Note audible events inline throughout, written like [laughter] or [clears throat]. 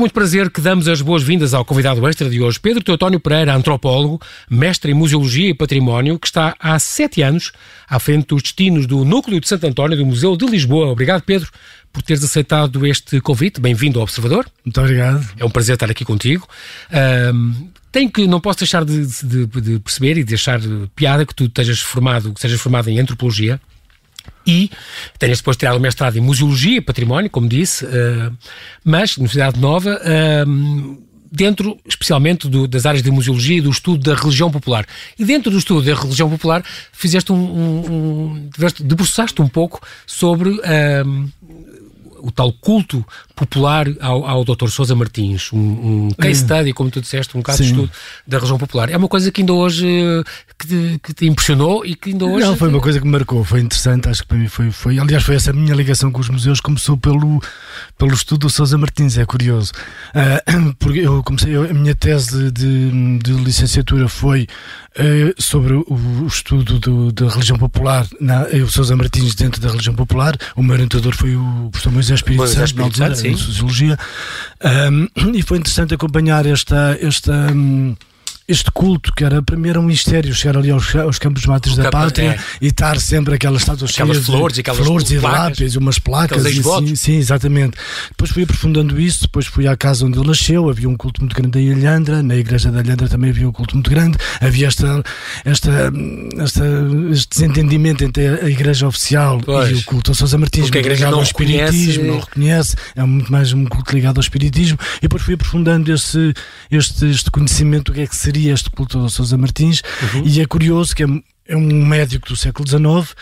com muito prazer que damos as boas-vindas ao convidado extra de hoje, Pedro Teotónio Pereira, antropólogo, mestre em Museologia e Património, que está há sete anos à frente dos destinos do Núcleo de Santo António do Museu de Lisboa. Obrigado, Pedro, por teres aceitado este convite. Bem-vindo ao Observador. Muito obrigado. É um prazer estar aqui contigo. Um, tenho que, não posso deixar de, de, de perceber e de deixar piada que tu estejas formado, que sejas formado em Antropologia e tenhas depois tirado o mestrado em Museologia e Património, como disse, uh, mas Universidade Nova, uh, dentro especialmente do, das áreas de Museologia e do estudo da religião popular. E dentro do estudo da religião popular fizeste um, um, um debruçaste um pouco sobre uh, o tal culto popular ao, ao Dr. Sousa Martins, um, um case hum. study, como tu disseste, um caso Sim. de estudo da região popular. É uma coisa que ainda hoje que te, que te, impressionou e que ainda hoje. Não, foi uma coisa que me marcou, foi interessante, acho que para mim foi, foi. Aliás, foi essa minha ligação com os museus, começou pelo, pelo estudo do Sousa Martins, é curioso. Uh, [clears throat] porque eu comecei, eu, a minha tese de, de licenciatura foi uh, sobre o, o estudo do, da religião popular, na, o Sousa Martins dentro da religião popular. O meu orientador foi o professor Moisés Espírito Santo, em Sociologia. Um, [clears throat] e foi interessante acompanhar esta. esta um, este culto, que era era um mistério chegar ali aos, aos campos máticos da pátria é. e estar sempre aquelas estátuas aquelas cheias flores, de, aquelas flores placas, e lápis, umas placas. E, sim, sim, exatamente. Depois fui aprofundando isso, depois fui à casa onde ele nasceu, havia um culto muito grande em Alhandra, na igreja da Alhandra também havia um culto muito grande, havia esta, esta, esta este desentendimento entre a igreja oficial pois. e o culto ao Sousa Martins, Porque a igreja não ao espiritismo, não reconhece, é muito mais um culto ligado ao espiritismo, e depois fui aprofundando esse, este, este conhecimento do que é que seria este culto ao Sousa Martins, uhum. e é curioso que é é um médico do século XIX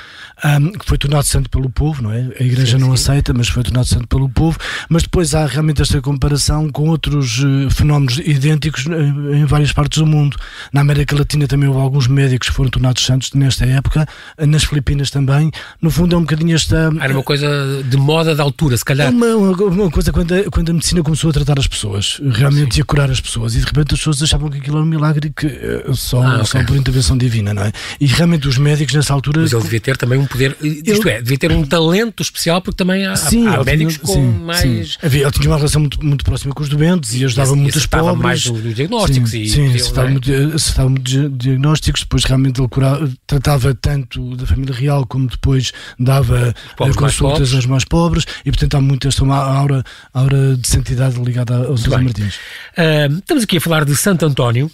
um, que foi tornado santo pelo povo, não é? A Igreja sim, não sim. aceita, mas foi tornado santo pelo povo. Mas depois há realmente esta comparação com outros uh, fenómenos idênticos uh, em várias partes do mundo. Na América Latina também houve alguns médicos que foram tornados santos nesta época, uh, nas Filipinas também. No fundo é um bocadinho esta. Era uma coisa de moda da altura, se calhar. Uma, uma, uma coisa quando a, quando a medicina começou a tratar as pessoas, realmente sim. a curar as pessoas, e de repente as pessoas achavam que aquilo era um milagre que só, ah, okay. só por intervenção divina, não é? E realmente os médicos nessa altura. Mas ele devia ter também um poder, isto é, devia ter um talento especial, porque também há, sim, há médicos tinha, com sim, mais. Sim. Havia, ele tinha uma relação muito, muito próxima com os doentes e ajudava e, muitos pobres. mais nos diagnósticos. Sim, e, sim acertava, é? muito, acertava muito diagnósticos, depois realmente ele curava, tratava tanto da família real como depois dava consultas aos mais pobres e, portanto, há muito esta uma aura, aura de santidade ligada aos José Martins. Uh, estamos aqui a falar de Santo António.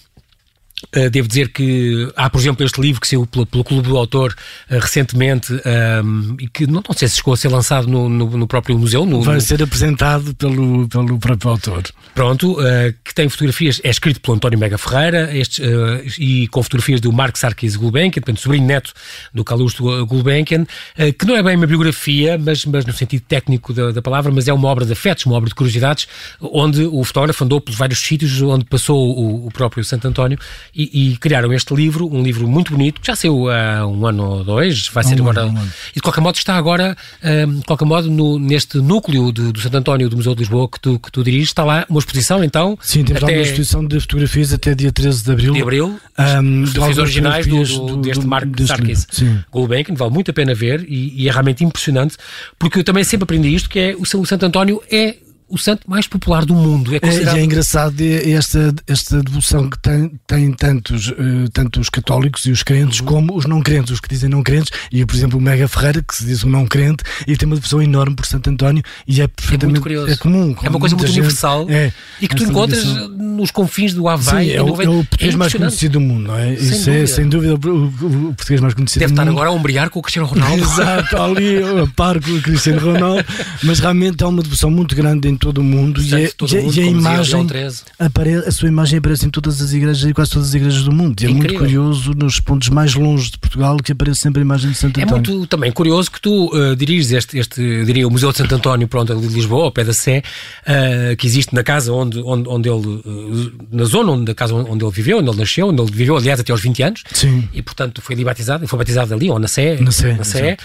Uh, devo dizer que há, por exemplo, este livro que saiu pelo, pelo Clube do Autor uh, recentemente um, ehm, e que não, não, sei se chegou a ser lançado no, no, no próprio museu. No, Vai ser apresentado pelo, pelo próprio autor. Pronto, uh, que tem fotografias, é escrito pelo António Mega Ferreira estes, e com fotografias do Mark Sarkis Gulbenkian, portanto, sobrinho neto do Calusto Gulbenkian, que não é bem uma biografia, mas, mas no sentido técnico da, da, palavra, mas é uma obra de afetos, uma obra de curiosidades, onde o fotógrafo andou pelos vários sítios onde passou o, o próprio Santo António e, e, criaram este livro, um livro muito bonito, que já saiu há um ano ou dois, vai ser um agora. Ano, um e de qualquer modo está agora, um, de qualquer modo, no, neste núcleo de, do Santo António do Museu de Lisboa que tu, que tu diriges, está lá uma exposição então. Sim, temos até... lá uma exposição de fotografias até dia 13 de abril. De abril, um, fotografias originais do, do, deste Mark Sarkis Gulbenkian, vale muito a pena ver e, e, é realmente impressionante, porque eu também sempre aprendi isto, que é o, o Santo António é o santo mais popular do mundo. É, considerado... é, é engraçado esta, esta devoção que tem, tem tantos, uh, tanto os católicos e os crentes uhum. como os não crentes, os que dizem não crentes, e por exemplo o Mega Ferreira, que se diz um não crente, e tem uma devoção enorme por Santo António, e é perfeitamente é, é comum. É uma coisa muito gente, universal é, e que tu encontras nos confins do Havaí. Sim, é, o, é o português mais conhecido do mundo, não é? Sem Isso dúvida. é sem dúvida o, o, o português mais conhecido Deve do mundo. Deve estar agora a ombrear com o Cristiano Ronaldo. [laughs] Exato, ali a par com o Cristiano Ronaldo, [laughs] mas realmente há uma devoção muito grande em todo o mundo. E é, e, e a imagem apare, a sua imagem aparece em todas as igrejas e quase todas as igrejas do mundo. E é muito curioso nos pontos mais longe de Portugal que aparece sempre a imagem de Santo António. É muito também curioso que tu uh, diriges este, este, diria, o Museu de Santo António, pronto, ali de Lisboa, ao pé da Sé, uh, que existe na casa onde, onde, onde ele, uh, na zona onde, da casa onde ele viveu, onde ele nasceu, onde ele viveu, aliás, até aos 20 anos. Sim. E, portanto, foi ali batizado, foi batizado ali, ou na Sé. Na Sé. Na Sé.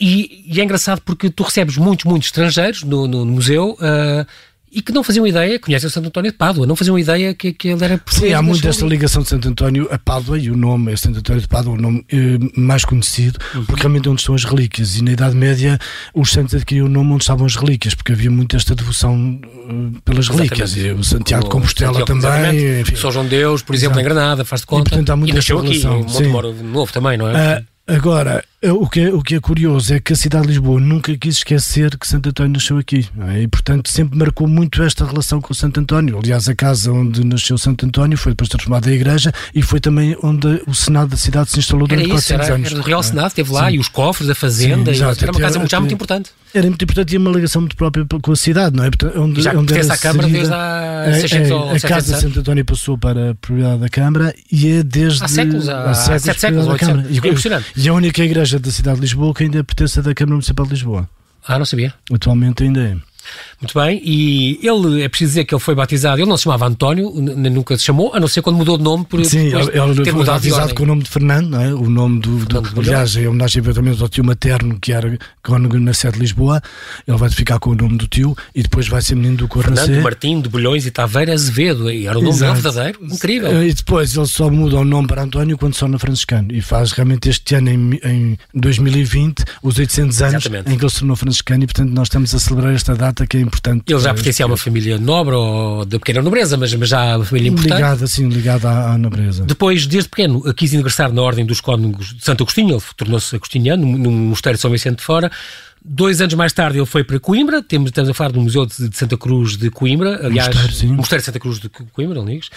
E, e, é engraçado porque tu recebes muitos, muitos estrangeiros no, no, no museu uh, e que não faziam ideia, conhecem o Santo António de Pádua, não faziam ideia que, que ele era português. Sim, há muito esta ligação de Santo António a Pádua e o nome é Santo António de Pádua, o nome eh, mais conhecido, uhum. porque realmente é onde estão as relíquias. E na Idade Média os santos adquiriam o nome onde estavam as relíquias, porque havia muito esta devoção uh, pelas relíquias. E o Santiago de Compostela também. São João Deus, por exemplo, Exato. em Granada, faz de conta. E, portanto, há e nasceu aqui, em Montemoro Novo também, não é? Uh, Agora, o que, é, o que é curioso é que a cidade de Lisboa nunca quis esquecer que Santo António nasceu aqui. É? E, portanto, sempre marcou muito esta relação com Santo António. Aliás, a casa onde nasceu Santo António foi depois transformada em igreja e foi também onde o Senado da cidade se instalou durante era isso, 400 era, anos. Era o Real Senado, esteve lá, Sim. e os cofres, a fazenda, Sim, era uma casa já muito importante. Era muito importante e uma ligação muito própria com a cidade, não é? Onde, já onde pertence à Câmara desde há 600 é, ou A casa de Santo António passou para a propriedade da Câmara e é desde... Há séculos, há, há séculos, sete séculos, da Câmara. É impressionante. E a única igreja da cidade de Lisboa que ainda pertence da Câmara Municipal de Lisboa. Ah, não sabia. Atualmente ainda é. Muito bem, e ele, é preciso dizer que ele foi batizado, ele não se chamava António, nunca se chamou, a não ser quando mudou de nome por Sim, ele, foi batizado com o nome de Fernando, é? o nome do, do, do aliás, é homenagem eventualmente ao tio materno, que era cônego na sede de Lisboa, ele vai ficar com o nome do tio e depois vai ser menino do Cornacê. Fernando Martim de Bolhões e Taveira Azevedo, e era o nome dele verdadeiro, incrível. E depois ele só muda o nome para António quando só na franciscano, e faz realmente este ano, em, em 2020, os 800 anos Exatamente. em que ele se tornou franciscano, e portanto nós estamos a celebrar esta data que é importante ele já pertencia a uma família nobre ou de pequena nobreza, mas, mas já uma família importante. Ligada, sim, ligada à, à, nobreza. Depois, desde pequeno, quis ingressar na Ordem dos Cónegos de Santo Agostinho, ele tornou-se agostiniano, no, Mosteiro de São Vicente de Fora. Dois anos mais tarde ele foi para Coimbra, temos, estamos a falar do Museu de, Santa Cruz de Coimbra, aliás, Mosteiro, Mosteiro de Santa Cruz de Coimbra, Amigos.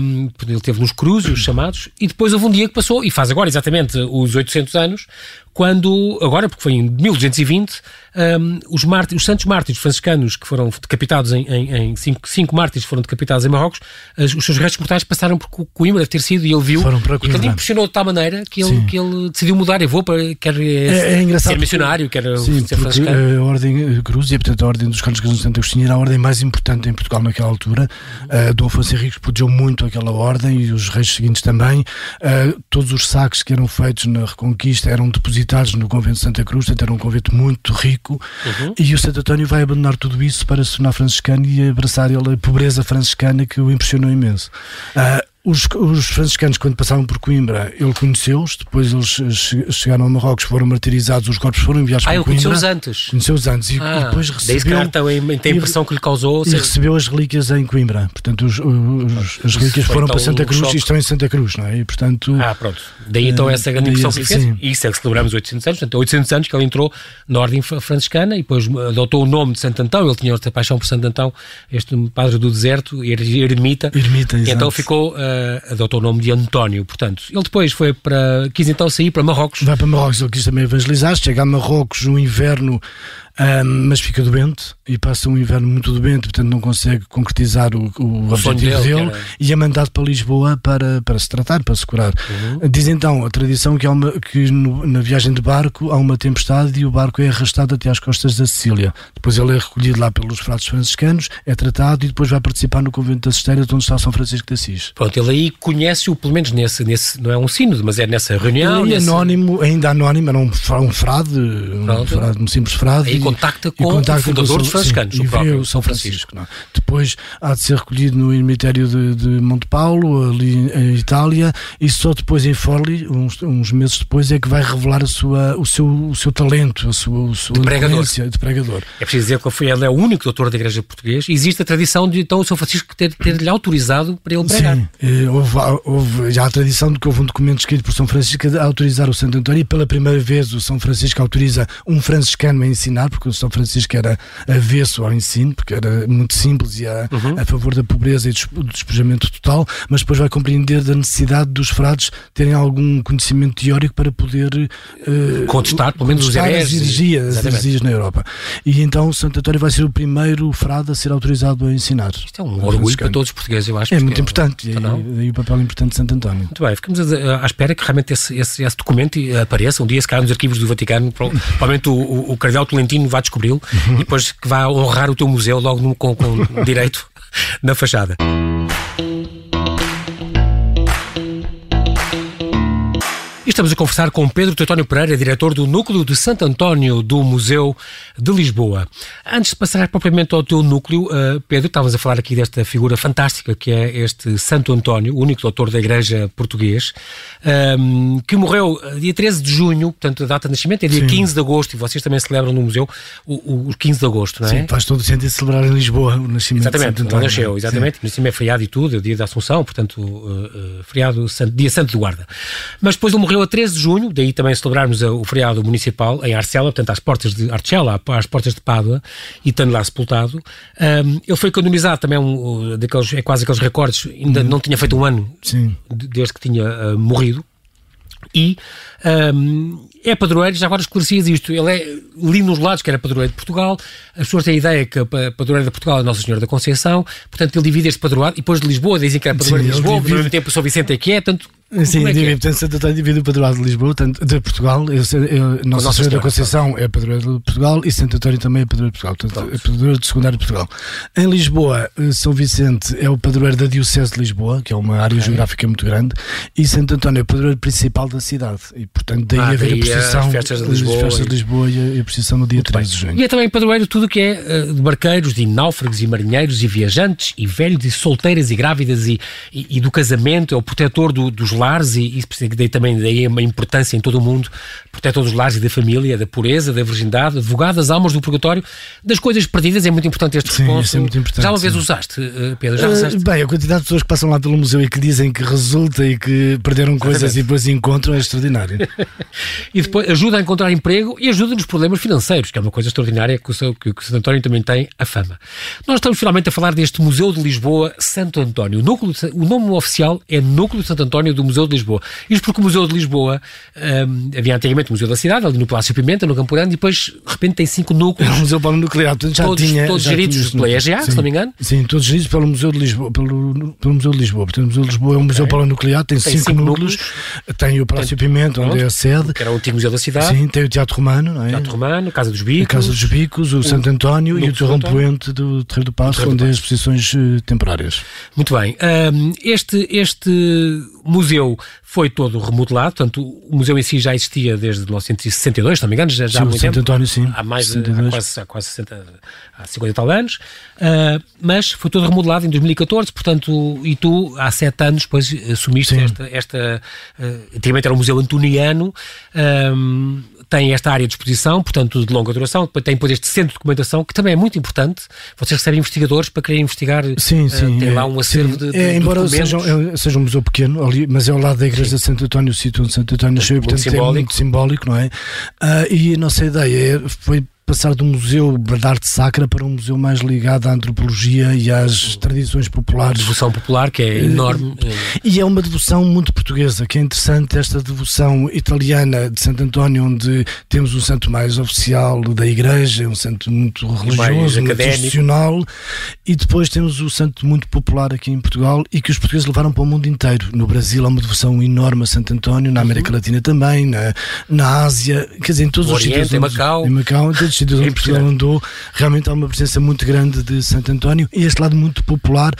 Um, ele teve nos Cruzes, chamados, e depois houve um dia que passou, e faz agora exatamente os 800 anos, quando, agora, porque foi em 1220, um, os, mártires, os santos mártires franciscanos que foram decapitados em, em, em cinco, cinco mártires foram decapitados em Marrocos, as, os seus restos mortais passaram por Coimbra, deve ter sido, e ele viu, foram para e que ele impressionou de tal maneira que ele, que ele decidiu mudar, e vou para, quer é, é ser missionário, quer sim, ser franciscano. A Ordem Cruz, e portanto a Ordem dos Cónicos de Santo Agostinho era a ordem mais importante em Portugal naquela altura. Uh, Dom Afonso Henriques protegeu muito aquela ordem e os reis seguintes também. Uh, todos os saques que eram feitos na Reconquista eram depositados no convento de Santa Cruz, portanto era um convento muito rico, uhum. e o Santo António vai abandonar tudo isso para se tornar franciscano e abraçar ele a pobreza franciscana que o impressionou imenso. Uh, os, os, franciscanos, quando passavam por Coimbra, ele conheceu-os, depois eles chegaram a Marrocos, foram martirizados, os corpos foram enviados ah, para Coimbra. Ah, ele conheceu-os antes? Conheceu-os antes e, ah, e depois recebeu... Daí se calhar tem a impressão que lhe causou... E recebeu as relíquias em Coimbra, portanto os, os, as relíquias foram para Santa Cruz e estão em Santa Cruz, não é? E, portanto... Ah, pronto. Daí então essa grande impressão que lhe fez. E isso é que celebramos 800 anos, portanto 800 anos que ele entrou na ordem franciscana e depois adotou o nome de Santo Antão, ele tinha outra paixão por Santo Antão, este padre do deserto, ermita, ermita e então ficou, uh, adotou o nome de António, portanto. Ele depois foi para. quis então sair para Marrocos. Vai para Marrocos, ele quis também evangelizar, chega a Marrocos no inverno um, mas fica doente e passa um inverno muito doente, portanto não consegue concretizar o, o, o objetivo dele, dele e é mandado para Lisboa para, para se tratar, para se curar. Uhum. Diz então a tradição que, há uma, que no, na viagem de barco há uma tempestade e o barco é arrastado até às costas da Sicília. Depois ele é recolhido lá pelos fratos franciscanos, é tratado e depois vai participar no convento das Esteiras, onde está São Francisco de Assis. Pronto, ele aí conhece-o, pelo menos nesse, nesse, não é um sínodo, mas é nessa reunião. Ele é nesse... anónimo, ainda anónimo, era um, um frade, um, frade, um simples frade. Contacta com contacta o fundador dos franciscanos, o próprio São Francisco. Francisco Depois há de ser recolhido no eremitério de, de Monte Paulo, ali em Itália, e só depois em Forli, uns, uns meses depois, é que vai revelar a sua, o, seu, o seu talento, a sua, a sua de, pregador. de pregador. É preciso dizer que foi, ele é o único doutor da Igreja Portuguesa. Existe a tradição de então o São Francisco ter-lhe ter autorizado para ele pregar. Sim, houve, houve já a tradição de que houve um documento escrito por São Francisco a autorizar o Santo António e pela primeira vez o São Francisco autoriza um franciscano a ensinar, porque o São Francisco era avesso ao ensino, porque era muito simples e a, uhum. a favor da pobreza e do despojamento total, mas depois vai compreender da necessidade dos frades terem algum conhecimento teórico para poder uh, contestar, pelo menos, os hereges, as heresias, as heresias na Europa. E então Santo António vai ser o primeiro frade a ser autorizado a ensinar. Isto é um orgulho para todos os portugueses, eu acho. É muito é importante, e o papel importante de Santo António. Muito bem, ficamos à espera que realmente esse, esse, esse documento apareça um dia, se calhar nos arquivos do Vaticano, [laughs] provavelmente o, o, o Cardeal Tolentino vai descobri-lo uhum. e depois que vai honrar o teu museu logo no, com, com [laughs] direito na fachada. E estamos a conversar com Pedro Teutónio Pereira, diretor do Núcleo de Santo António do Museu de Lisboa. Antes de passar propriamente ao teu núcleo, uh, Pedro, estavas a falar aqui desta figura fantástica que é este Santo António, o único doutor da Igreja português, um, ehm, que morreu eh, dia 13 de junho, portanto a data de nascimento é dia Sim. 15 de agosto, e vocês também celebram no museu o, o 15 de agosto, não é? Sim, faz todo o sentido celebrar em Lisboa o nascimento exatamente, de Santo António. nasceu, exatamente, Sim. nascimento é feriado e tudo, é dia da Assunção, portanto, uh, uh, feriado, dia Santo de Guarda. Mas depois ele morreu a 13 de junho, daí também celebrarmos o feriado municipal em Arcela, portanto às portas de Arcela, às portas de Pádua, e estando lá sepultado. Um, ele foi canonizado também, um, daqueles, é quase aqueles recordes, ainda uhum. não tinha feito um ano Sim. desde que tinha uh, morrido. E um, é padroeiro, já agora esclarecias isto. Ele é lindo nos lados que era padroeiro de Portugal. As pessoas têm a ideia que a padroeira de Portugal é Nossa Senhora da Conceição. Portanto, ele divide este padroado. E depois de Lisboa dizem que era padroeiro de Lisboa. Divide... Ao mesmo tempo, São Vicente é que é. Tanto Sim, é divide, é? portanto, Santo António divide o padroado de Lisboa, tanto de Portugal, eu, eu, Nossa, Senhora da Conceição é padroeira de Portugal e Santo António também é padroeiro de Portugal, portanto, é padroeiro de secundário de Portugal. Em Lisboa, eh, São Vicente é o padroeiro da Diocese de Lisboa, que é uma área geográfica muito grande, e Santo António é o padroeiro principal da cidade, e portanto daí ah, haver daí a procissão, as festas de Lisboa, festas de Lisboa e, a, procissão no dia muito 13 de junho. E é também padroeiro tudo o que é uh, de barqueiros, de náufragos e marinheiros e viajantes e velhos e solteiras e grávidas e, e, e do casamento, é o protetor do, dos lares e, e que daí também daí uma importância em todo o mundo, protetor dos lares e da família, da pureza, da virgindade, advogado das almas do purgatório, das coisas perdidas, é muito importante este sim, é. Já uma vez usaste, eh, Pedro? Já uh, bem, a quantidade de pessoas que passam lá pelo museu e que dizem que resulta e que perderam coisas Exatamente. e depois encontram é extraordinário. e [laughs] depois ajuda a encontrar emprego e ajuda nos problemas financeiros, que é uma coisa extraordinária que o, seu, que o Santo António também tem a fama. Nós estamos finalmente a falar deste Museu de Lisboa Santo António. O, núcleo, o nome oficial é Núcleo de Santo António do Museu de Lisboa. Isto porque o Museu de Lisboa um, havia antigamente o Museu da Cidade, ali no Palácio Pimenta, no Campo Grande, e depois de repente tem cinco núcleos. É um museu nuclear, já todos, tinha, todos já geridos pela EGA, se não me engano. Sim, todos geridos pelo Museu de Lisboa. Pelo, pelo Museu de Lisboa. Portanto, o Museu de Lisboa é um museu okay. nuclear, tem, tem cinco, cinco núcleos. núcleos. Tem o Palácio Pimenta, onde é a sede. Que era o antigo Museu da Cidade. Sim, tem o Teatro Romano, não é? Teatro Romano, Casa dos Bicos. A Casa dos Bicos, o, o Santo António e o Torrão Poente do Terreiro do Passo, onde é as exposições uh, temporárias. Muito bem. Um, este, este museu foi todo remodelado, portanto, o museu em si já existia desde 1962, se não me engano, já, já sim, há muito tempo. António, sim. Há mais de, há quase, há quase 60, há 50 e tal anos, uh, mas foi todo remodelado em 2014, portanto, e tu há sete anos depois assumiste sim. esta, esta uh, antigamente era um museu antoniano, um, tem esta área de exposição, portanto, de longa duração, tem depois este centro de documentação, que também é muito importante. Vocês recebem investigadores para querer investigar. Sim, sim. Uh, tem é, lá um acervo sim. de, de, é, Embora seja, seja, um museu pequeno, ali, mas é ao lado da igreja sim. de Santo António, o sítio onde Santo António nasceu, portanto, simbólico. é muito simbólico, não é? Uh, e a nossa ideia é, foi passar de um museu de arte sacra para um museu mais ligado à antropologia e às tradições populares. Devoção popular, que é enorme. E é uma devoção muito portuguesa, que é interessante esta devoção italiana de Santo António, onde temos um santo mais oficial da igreja, um santo muito religioso, muito institucional, e depois temos o santo muito popular aqui em Portugal e que os portugueses levaram para o mundo inteiro. No Brasil há uma devoção enorme a Santo António, na América uhum. Latina também, na, na Ásia, quer dizer, em todos o os sítios. Em Macau. Em Macau, em todos os sítios onde Portugal andou, realmente há uma presença muito grande de Santo António. E este lado muito popular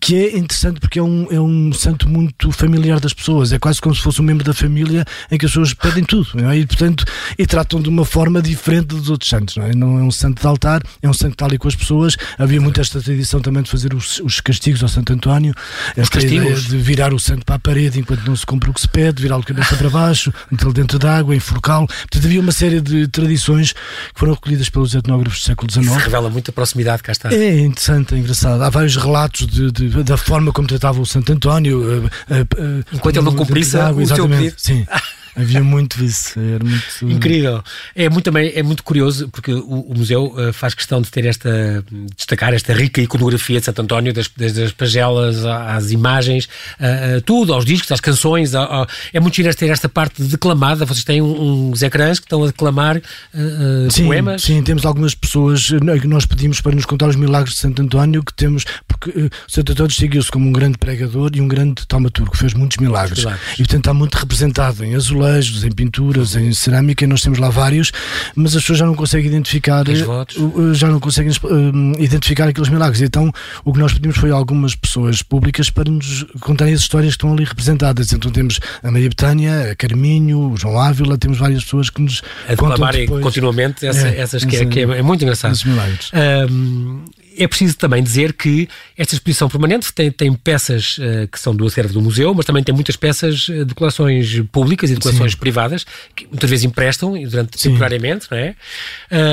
que é interessante porque é um, é um santo muito familiar das pessoas, é quase como se fosse um membro da família em que as pessoas pedem tudo, é? e portanto, e tratam de uma forma diferente dos outros santos, não é? Não é um santo de altar, é um santo tal e com as pessoas, havia muito esta tradição também de fazer os, os castigos ao Santo António, os castigos? de virar o santo para a parede enquanto não se cumpre o que se pede, virá-lo cabeça para baixo, [laughs] metê-lo dentro da água, enforcá-lo, portanto havia uma série de tradições que foram recolhidas pelos etnógrafos do século XIX. Isso revela muita proximidade, cá está. É interessante, é engraçado, há vários relatos de de, da forma como tratava o Santo António. Uh, uh, Enquanto ele não cumprisse o seu pedido. Sim. [laughs] Havia muito isso, era muito... Incrível. É muito, também, é muito curioso porque o, o museu uh, faz questão de ter esta, destacar esta rica iconografia de Santo António, das, desde as pagelas às imagens, uh, uh, tudo, aos discos, às canções. é muito giro ter esta parte declamada. Vocês têm um, uns ecrãs que estão a declamar sim, poemas. Sim, temos algumas pessoas que nós pedimos para nos contar os milagres de Santo António, que temos, porque Santo António distinguiu-se como um grande pregador e um grande taumaturgo, fez muitos milagres. milagres. E portanto está muito representado em azulejo azulejos, em pinturas, em cerâmica, nós temos lá vários, mas as pessoas já não conseguem identificar, já não conseguem identificar aqueles milagres. Então, o que nós pedimos foi algumas pessoas públicas para nos contarem as histórias que estão ali representadas. Então, temos a Maria Betânia, a Carminho, o João Ávila, temos várias pessoas que nos a contam depois, continuamente essa, é, essas que, é, que é, é muito engraçado. Um, é preciso também dizer que esta exposição permanente tem, tem peças uh, que são do acervo do museu, mas também tem muitas peças eh, de coleções públicas e de coleções Sim. privadas, que muitas vezes emprestam durante, temporariamente, não é?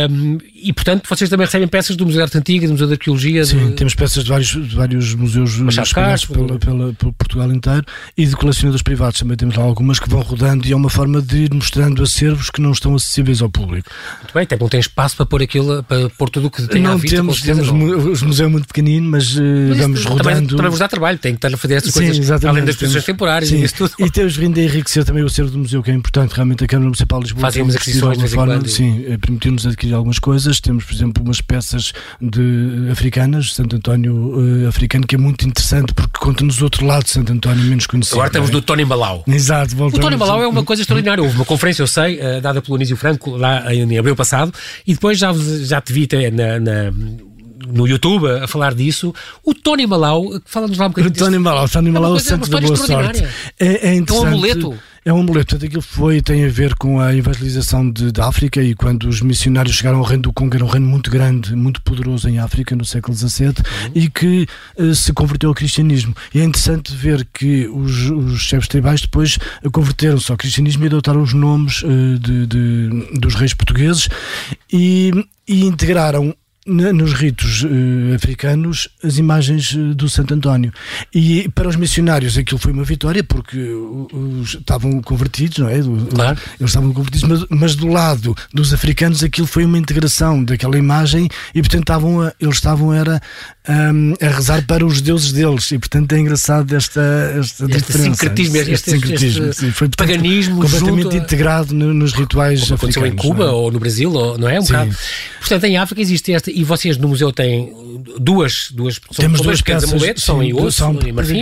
Um, e, portanto, vocês também recebem peças do Museu de Arte Antiga, do Museu de Arqueologia. Sim, de... temos peças de vários, de vários museus espalhados pela, pela, pela, Portugal inteiro e de colecionadores privados também temos lá algumas que vão rodando e é uma forma de ir mostrando acervos que não estão acessíveis ao público. Muito bem, até não tem espaço para pôr aquilo, para pôr tudo o que tem não à vista. Temos, temos o museu é muito pequenino, mas, uh, mas vamos rodando. Também, também vos dá trabalho, tem que estar a fazer essas sim, coisas além das exposições temporárias sim. e isso tudo. E temos vindo a enriquecer também o acervo do museu, que é importante, realmente a Câmara Municipal de Lisboa. Fazemos aquisições de forma, quando, Sim, eh, permitiu-nos adquirir algumas coisas. Temos, por exemplo, umas peças de africanas, Santo António uh, africano, que é muito interessante porque conta-nos outro lado de Santo António, menos conhecido. Agora temos é? do Tony Malau. Exato, voltamos. O Tony Malau é uma coisa extraordinária. Houve uma conferência, eu sei, uh, dada pelo Anísio Franco, lá em abril passado, e depois já, já te vi na, na no YouTube a falar disso. O Tony Malau, fala-nos lá um bocadinho. O Tony Malau, o Tony Malau é o santo da boa sorte. É, é interessante. É um amuleto. É um amuleto. Portanto, aquilo foi, tem a ver com a evangelização de, da África e quando os missionários chegaram ao reino do Congo, era um reino muito grande, muito poderoso em África, no século XVII, uhum. e que uh, se converteu ao cristianismo. E é interessante ver que os, os chefes tribais depois converteram-se ao cristianismo e adotaram os nomes uh, de, de, dos reis portugueses e, e integraram nos ritos uh, africanos as imagens uh, do Santo António. E para os missionários aquilo foi uma vitória porque os, estavam convertidos, não é? Claro. Eles estavam convertidos, mas, mas, do lado dos africanos aquilo foi uma integração daquela imagem e portanto estavam a, eles estavam era um, a rezar para os deuses deles e portanto é engraçado esta, esta este diferença. Sincretismo, este, este, sincretismo, este, sim, foi portanto, paganismo completamente integrado no, nos rituais como africanos. em Cuba é? ou no Brasil, ou, não é? Um bocado. Portanto, em África existe esta e vocês no museu têm duas, duas Temos duas peças, amuletos, são em osso, são, em marfim.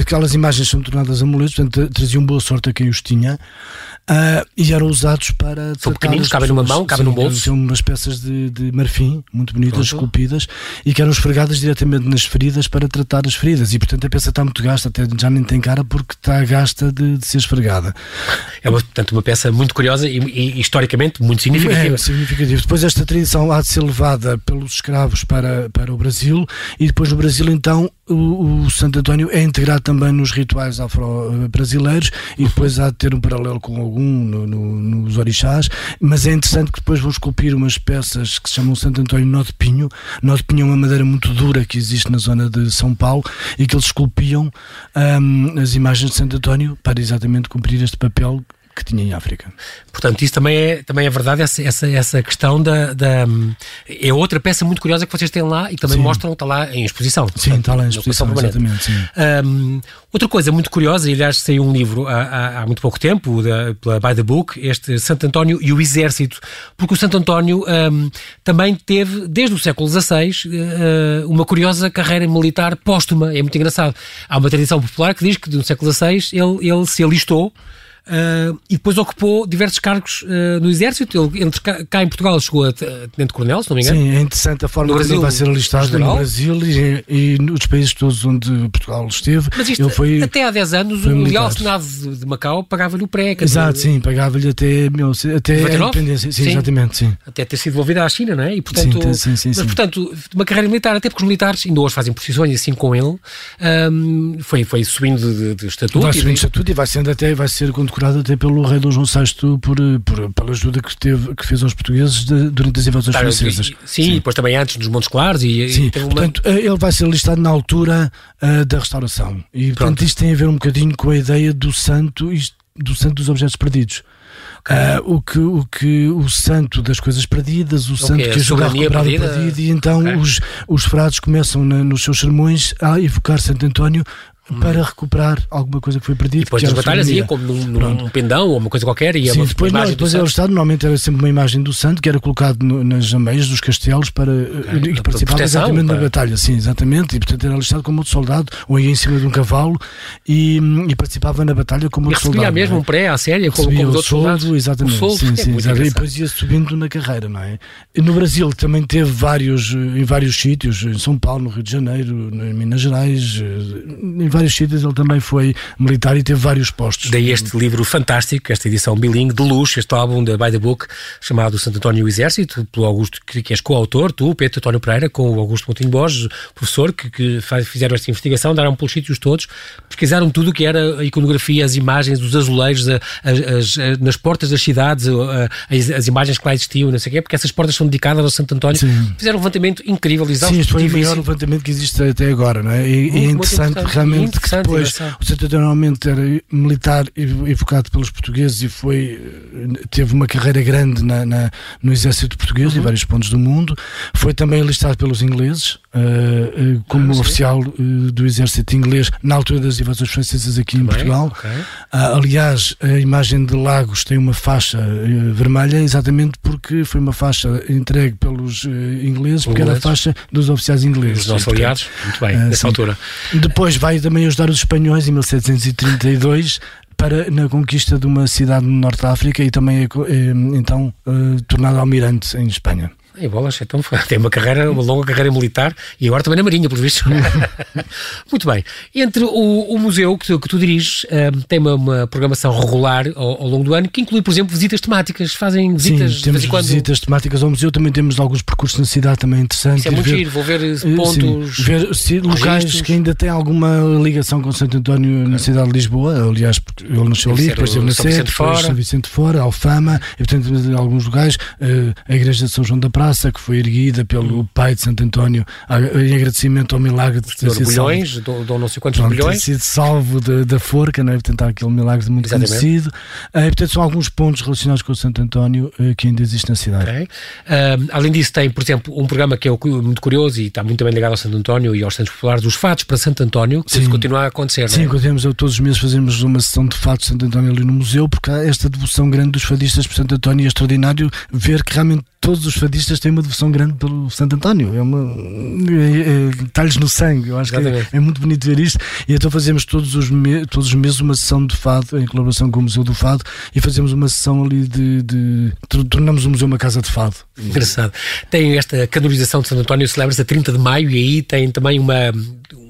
Aquelas imagens são tornadas amuletos, portanto traziam boa sorte a quem os tinha. Uh, e eram usados para. São pequeninos, cabem numa mão, cabem num bolso. São umas peças de, de marfim, muito bonitas, Pronto. esculpidas, e que eram esfregadas diretamente nas feridas para tratar as feridas. E portanto a peça está muito gasta, até já nem tem cara porque está gasta de, de ser esfregada. É uma, portanto uma peça muito curiosa e, e historicamente muito significativa. É, significativa. Depois esta tradição há de ser levada pelos escravos para, para o Brasil, e depois no Brasil então o, o Santo António é integrado também nos rituais afro-brasileiros e depois há de ter um paralelo com algum no, no, nos orixás, mas é interessante que depois vou esculpir umas peças que se chamam Santo António Nó de Pinho. Nó de Pinho é uma madeira muito dura que existe na zona de São Paulo e que eles esculpiam um, as imagens de Santo António para exatamente cumprir este papel que tinha em África. Portanto, isso também é, também é verdade, essa, essa, essa questão da, da. É outra peça muito curiosa que vocês têm lá e que também sim. mostram, está lá em exposição. Sim, portanto, está lá em exposição, exatamente. Sim. Um, outra coisa muito curiosa, e aliás saiu um livro há, há, há muito pouco tempo, da, pela By the Book, este Santo António e o Exército, porque o Santo António um, também teve, desde o século XVI, uh, uma curiosa carreira militar póstuma. É muito engraçado. Há uma tradição popular que diz que no século XVI ele, ele se alistou Uh, e depois ocupou diversos cargos uh, no Exército. Ele, entre cá, em Portugal, chegou a Tenente-Coronel, se não me engano. Sim, é interessante a forma no Brasil, ele vai ser alistado no Brasil e, e, nos países todos onde Portugal esteve. Mas isto, ele foi, até há 10 anos, o Leal Senado de Macau pagava-lhe o pré. Exato, sim, pagava-lhe até, meu, até a independência. Sim, sim, exatamente, sim. Até ter sido devolvida à China, não é? E, portanto, sim, sim, sim, mas, portanto, uma carreira militar, até porque os militares ainda hoje fazem profissões assim com ele, um, foi, foi subindo de, de estatuto. Vai subindo de estatuto e vai, sendo até, vai ser condecorado até pelo rei Dom João VI por, por, pela ajuda que, teve, que fez aos portugueses de, durante as invasões claro, francesas. E, sim, sim, depois também antes dos Montes Claros. E, sim, e portanto, eh, ele vai ser listado na altura uh, da restauração. E, Pronto. portanto, isto tem a ver um bocadinho com a ideia do santo, do santo dos objetos perdidos. Uh, o, que, o que o santo das coisas perdidas, o santo que ajuda a recuperar o perdido, e então okay. os, os frades começam na, nos seus sermões a evocar Santo António para recuperar alguma coisa que foi perdida. E depois das batalhas ia como num, num, pendão ou uma coisa qualquer. Ia Sim, uma, depois, não, depois era o Estado, normalmente era sempre uma imagem do santo que era colocado no, nas ameias dos castelos para, okay. e participava exatamente para... na batalha. Sim, exatamente. E portanto era listado como outro soldado ou ia em cima de um cavalo e, e participava na batalha como outro soldado. E recebia mesmo é? um pré à séria como, como os outros soldo, soldados. Exatamente. Soldo, sim, é sim, exatamente. E depois ia subindo na carreira, não é? E no Brasil também teve vários, em vários sítios, em São Paulo, no Rio de Janeiro, em Minas Gerais, em vários sítios ele também foi militar e teve vários postos. Daí este livro fantástico, esta edição bilingue de luxo, este álbum da By the Book, chamado Santo António e o Exército, pelo Augusto, que és coautor, tu, Pedro António Pereira, com o Augusto Montinho Borges, professor, que, que fizeram esta investigação, deram pelos sítios todos, pesquisaram tudo o que era a iconografia, as imagens, os azulejos, a, as, as, nas portas das cidades, as, as, imagens que lá existiam, não sei o quê, porque essas portas são dedicadas ao Santo António. Sim. Fizeram um levantamento incrível, Sim, este foi o maior levantamento que existe até agora, não é? E, muito, é interessante, muito realmente que depois o António normalmente era militar evocado pelos portugueses e foi teve uma carreira grande na, na no exército português uhum. em vários pontos do mundo. Foi também alistado pelos ingleses uh, uh, como ah, oficial uh, do exército inglês na altura das invasões francesas aqui também? em Portugal. Okay. aliás, a imagem de Lagos tem uma faixa vermelha exatamente porque foi uma faixa entregue pelos ingleses, porque era a faixa dos oficiais ingleses. Os nossos aliados, muito bem, nessa sim. altura. Depois vai também ajudar os espanhóis em 1732 para, na conquista de uma cidade no Norte da África e também então tornado almirante em Espanha. E bolas, então [laughs] tem uma carreira, uma longa carreira militar e agora também na Marinha, por visto. [laughs] Muito bem. Entre o, o museu que tu, que tu diriges, um, tem uma, uma, programação regular ao, ao, longo do ano que inclui, por exemplo, visitas temáticas. Fazem visitas Sim, temos quando... visitas temáticas ao museu, também temos alguns percursos na cidade também interessantes. Isso é muito ver, giro, vou ver eh, pontos. Sim, ver sim, locais que ainda têm alguma ligação com Santo António okay. na cidade de Lisboa. Aliás, ele nasceu ali, depois teve na Sé, depois São Vicente Fora, Alfama, e portanto, alguns lugares, a Igreja de São João da Praça, que foi erguida pelo pai de Santo António em agradecimento ao milagre de ter sido bilhões, salvo, do, não sei quantos Pronto, bilhões. Ter sido salvo da, da forca, não é? Portanto, há aquele milagre muito Exatamente. conhecido. Uh, portanto, são alguns pontos relacionados com o Santo António uh, que ainda existe na cidade. Okay. Uh, além disso, tem, por exemplo, um programa que é muito curioso e está muito bem ligado ao Santo António e aos Santos Populares, os fatos para Santo António, que Sim. continua a acontecer, Sim, é? continuamos, todos os meses fazemos uma sessão de fatos de Santo António ali no museu, porque há esta devoção grande dos fadistas por Santo António e é extraordinário ver que realmente todos os fadistas têm uma devoção grande pelo Santo António. É uma. É, é, no sangue. Eu acho Exatamente. que é, é, muito bonito ver isto. E então fazemos todos os, me, todos os meses uma sessão de fado, em colaboração com o Museu do Fado, e fazemos uma sessão ali de. de tornamos o museu uma casa de fado. Engraçado. Tem esta canonização de Santo António, celebra-se a 30 de maio, e aí tem também uma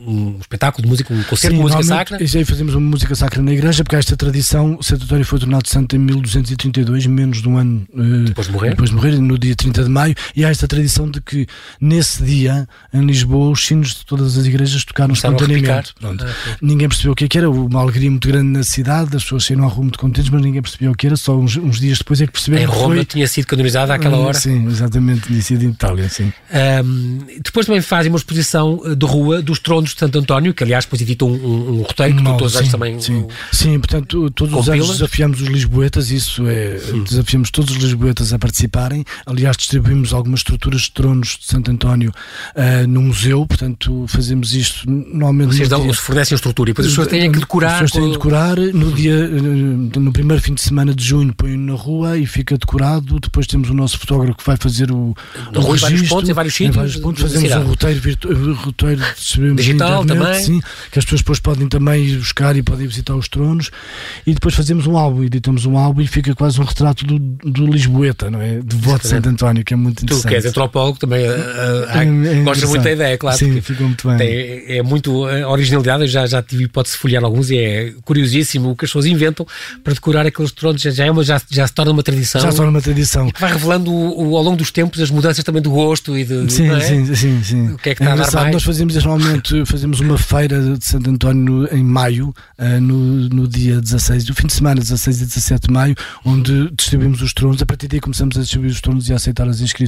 um espetáculo de música, um concerto Sim, de música sacra? E aí fazemos uma música sacra na igreja, porque esta tradição, o Santo António foi tornado santo em 1232, menos de um ano uh, depois de morrer, depois de morrer no dia 30 de maio, e há esta tradição de que nesse dia, em Lisboa, os sinos de todas as igrejas tocaram espontaneamente. Pronto. Ah, ninguém percebeu o que, é que era, uma alegria muito grande na cidade, as pessoas saíram à rua muito contentes, mas ninguém percebeu o que era, só uns, uns dias depois é que perceberam. Em Roma foi... tinha sido canonizada àquela hora. Sim, exatamente, tinha sido em Itália, sim. Um, depois também fazem uma exposição eh, de rua dos tronos de Santo António, que aliás depois edita um, um, um roteiro que todos os anos também. Sim, sim portanto, todos os anos desafiamos os Lisboetas, isso é, hum. desafiamos todos os Lisboetas a participarem. Aliás, distribuímos algumas estruturas de tronos de Santo António uh, no museu, portanto, fazemos isto normalmente. Vocês dão, dia... fornecem a estrutura e depois as pessoas têm que decorar. As pessoas têm que decorar. No, dia, eh, no primeiro fim de semana de junho, põem na rua e fica decorado. Depois temos o nosso fotógrafo que vai fazer o. O registro, vários pontos, em vários sítios. Em vários pontos, fazemos um roteiro, virtu... roteiro digital internet, também. Sim, que as pessoas depois podem também ir buscar e podem visitar os tronos. E depois fazemos um álbum, editamos um álbum e fica quase um retrato do, do Lisboeta, não é? De voto de Santo António, que é muito interessante. Tu que és antropólogo também uh, é, gostas muito da ideia, claro. Sim, fica muito bem. Tem, é muito originalidade, eu já, já tive hipótese de folhear alguns e é curiosíssimo o que as pessoas inventam para decorar aqueles tronos, já, é uma, já, já se torna uma tradição. Já se torna uma tradição. vai revelando o, o, ao longo dos tempos as mudanças também do gosto e de. Sim, é? sim, sim, sim. O que é que está é a dar mais? Nós fazemos normalmente [laughs] fazemos uma feira de Santo António em maio, uh, no, no dia 16, do fim de semana, 16 e 17 de maio, onde distribuímos os tronos. A partir daí começamos a distribuir os tronos e a aceitar as inscrições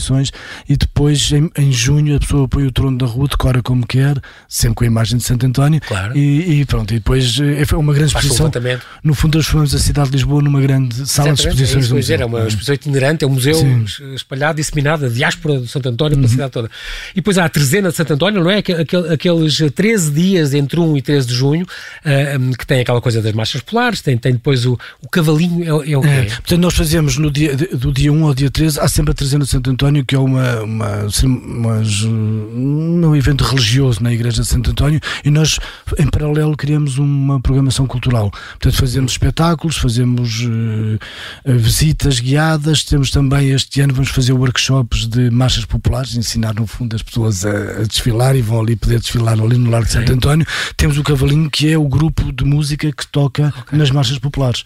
e depois em, em junho a pessoa põe o trono da rua, decora como quer, sempre com a imagem de Santo António claro. e, e, pronto, e depois é uma grande exposição. No fundo transformamos a cidade de Lisboa numa grande sala Exatamente, de exposições. É isso, dizer, é uma exposição itinerante, é um museu Sim. espalhado, disseminado, a diáspora de Santo António uhum. pela cidade toda. E depois há a trezena de Santo António, não é? Aqueles 13 dias entre 1 e 13 de junho, uh, que tem aquela coisa das marchas polares, tem, tem depois o, o cavalinho, é, é o que é. Portanto, nós fazemos no dia, do dia 1 ao dia 13, há sempre a trezena de Santo António, que é uma, uma, uma, um evento religioso na Igreja de Santo António, e nós, em paralelo, criamos uma programação cultural. Portanto, fazemos espetáculos, fazemos uh, visitas guiadas, temos também este ano, vamos fazer workshops de marchas populares, ensinar no fundo as pessoas a, a desfilar e vão ali poder desfilar ali no Largo de Santo António. Temos o Cavalinho, que é o grupo de música que toca okay. nas marchas populares.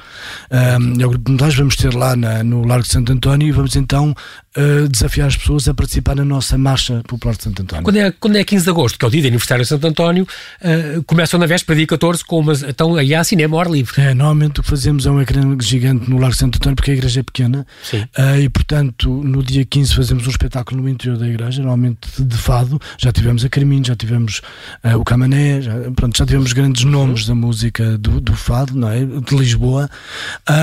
Um, é o grupo de vamos ter lá na, no Largo de Santo António e vamos então uh, desafiar as pessoas a participar na nossa marcha popular de Santo António. Quando é, quando é 15 de agosto, que é o dia de aniversário de Santo António, uh, começam na véspera, dia 14, com umas, então aí há cinema ao ar livre. É, normalmente o que fazemos é um ecrã gigante no Largo de Santo António, porque a igreja é pequena, uh, e portanto no dia 15 fazemos um espetáculo no interior da igreja, normalmente de fado, já tivemos a Carminho, já tivemos o Camané, já, pronto, já tivemos grandes nomes da música do, do fado, não é? de Lisboa,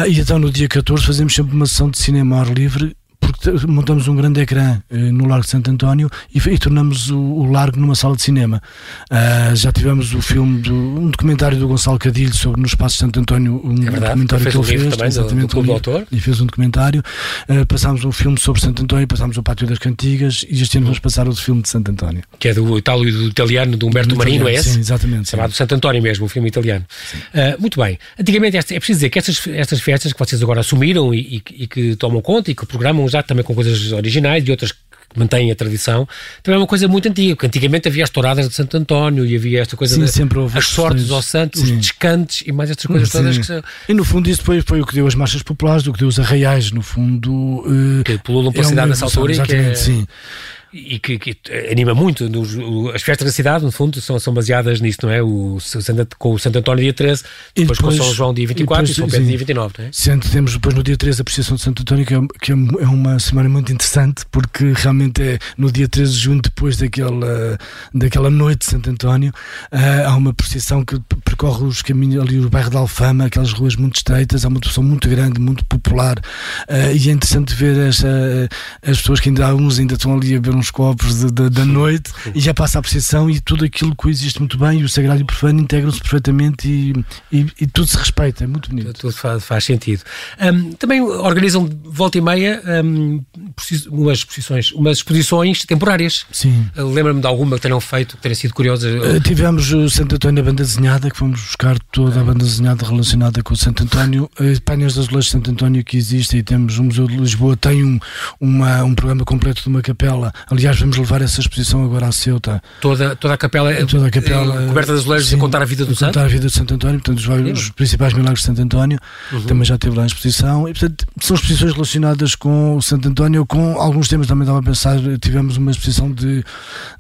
e então no dia 14 fazemos sempre uma sessão de cinema ao ar livre porque montamos um grande ecrã eh, no Largo de Santo António e, e tornamos o, o, Largo numa sala de cinema. Uh, já tivemos o filme, do, um documentário do Gonçalo Cadilho sobre no Espaço de Santo António, um é verdade, documentário que ele fez, também, exatamente, do, do, autor. e fez um documentário. Uh, passámos um filme sobre Santo António, passámos o Pátio das Cantigas e este ano vamos passar outro filme de Santo António. Que é do Italo e do italiano, de Humberto do Marino, é esse? Sim, exatamente. Chamado sim. Santo António mesmo, o filme italiano. Uh, muito bem. Antigamente, é preciso dizer que estas, estas festas que vocês agora assumiram e, e, e que tomam conta e que programam já também com coisas originais e outras que mantêm a tradição, também é uma coisa muito antiga, porque antigamente havia as touradas de Santo António e havia esta coisa Sim, de, sempre houve as sortes ao santo, Sim. os descantes e mais estas coisas Sim. todas que são... E no fundo isso depois foi o que deu as marchas populares, o que deu os arraiais, no fundo... Uh, que pululam pela é cidade nessa altura e que é... Sim e que, que, anima muito. Nos, as festas da cidade, no fundo, são, são baseadas nisto, não é? O, com o Santo António dia 13, depois, depois com São João dia 24 e, depois, e São Pedro dia 29, não é? Temos depois no dia 13 a apreciação de Santo António, que é, que é, é uma semana muito interessante, porque realmente é no dia 13 de junho, depois daquela, daquela noite de Santo António, uh, há uma procissão que percorre os caminhos ali, o bairro da Alfama, aquelas ruas muito estreitas, há uma procissão muito grande, muito popular, uh, e é interessante ver essa, as pessoas que ainda, alguns ainda estão ali a ver uns copos de, de, da noite e já passa a procissão e tudo aquilo coexiste muito bem e o sagrado e o profano integram-se perfeitamente e, e, e, tudo se respeita, é muito bonito. Tudo faz, faz sentido. Um, também organizam volta e meia um, umas, exposições, umas exposições temporárias. Sim. Uh, Lembra-me de alguma que tenham feito, que tenha sido curiosa? Uh, tivemos o Santo António na banda desenhada, que fomos buscar toda a banda desenhada relacionada com o Santo António. Uh, Painéis de azulejos de Santo António que existe e temos o Museu de Lisboa, tem um, uma, um programa completo de uma capela. Aliás, vamos levar essa exposição agora à Ceuta. Toda, toda a capela, é, toda a capela é, coberta de azulejos a contar a vida do Santo? contar a vida do Santo António, portanto, os, os principais milagres de Santo António, uhum. também já teve lá em exposição. E, portanto, são exposições relacionadas com o Santo António, com alguns temas também estava a pensar. Tivemos uma exposição de,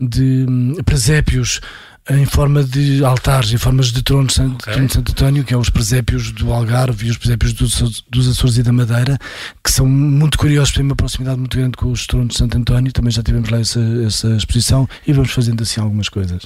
de um, presépios em forma de altares, em formas de trono de Santo, okay. trono de Santo António, que é os presépios do Algarve e os presépios dos, dos Açores e da Madeira, que são muito curiosos, têm uma proximidade muito grande com os tronos de Santo António. Também já tivemos lá essa, essa exposição e vamos fazendo assim algumas coisas.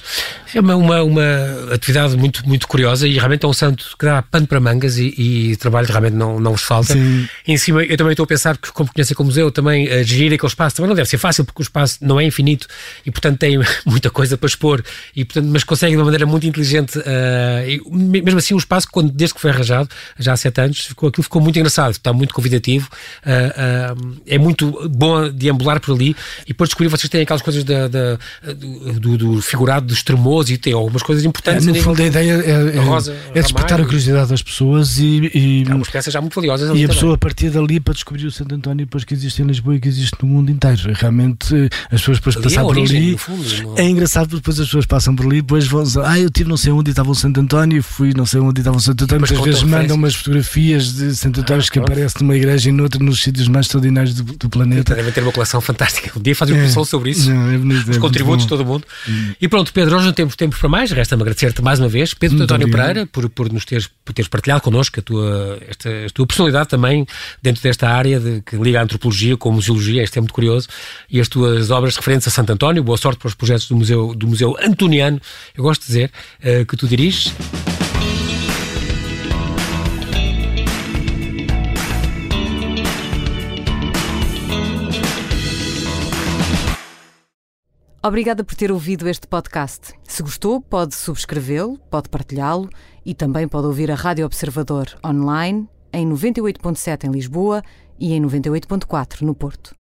É uma, uma, uma atividade muito, muito curiosa e realmente é um santo que dá pano para mangas e, e trabalho realmente não, não vos falta. Sim. Em cima, eu também estou a pensar que, como conhecem como museu, também a gerir aquele espaço também não deve ser fácil, porque o espaço não é infinito e, portanto, tem [laughs] muita coisa para expor, e, portanto, mas consegue de uma maneira muito inteligente. Uh, mesmo assim, o espaço, quando, desde que foi arranjado, já há sete anos, ficou, aquilo ficou muito engraçado, está muito convidativo, uh, uh, é muito bom deambular por ali. E depois descobri vocês têm aquelas coisas da, da do, do, figurado dos tremosos e tem algumas coisas importantes. É, no fundo, a ideia é, é, rosa, é despertar a curiosidade das pessoas e. e há umas peças já muito valiosas. E a também. pessoa, a partir dali, para descobrir o Santo António, depois que existe em Lisboa e que existe no mundo inteiro. Realmente, as pessoas depois ali é passar é por origem, ali. Fundo, é engraçado porque depois as pessoas passam por ali e depois vão ah, eu tive não sei onde e estava o Santo António, fui não sei onde e estava o Santo António. Muitas vezes mandam umas fotografias de Santo António ah, que aparecem numa igreja e noutra, nos sítios mais extraordinários do, do planeta. Devem ter uma coleção fantástica. Um dia fazem uma é, sobre isso. Não, é bonito, Os é contributos de todo mundo. Hum. E pronto, Pedro, hoje não temos tempo para mais. Resta-me agradecer-te mais uma vez, Pedro Muito António obrigado. Pereira, por, por nos teres, por teres partilhado connosco a tua, esta, a tua personalidade também dentro desta área de, que liga a antropologia com a museologia. Isto é muito curioso. E as tuas obras referentes a Santo António. Boa sorte para os projetos do Museu, do museu Antoniano. Eu gosto de dizer uh, que tu diriges. Obrigada por ter ouvido este podcast. Se gostou, pode subscrevê-lo, pode partilhá-lo e também pode ouvir a Rádio Observador online em 98.7 em Lisboa e em 98.4 no Porto.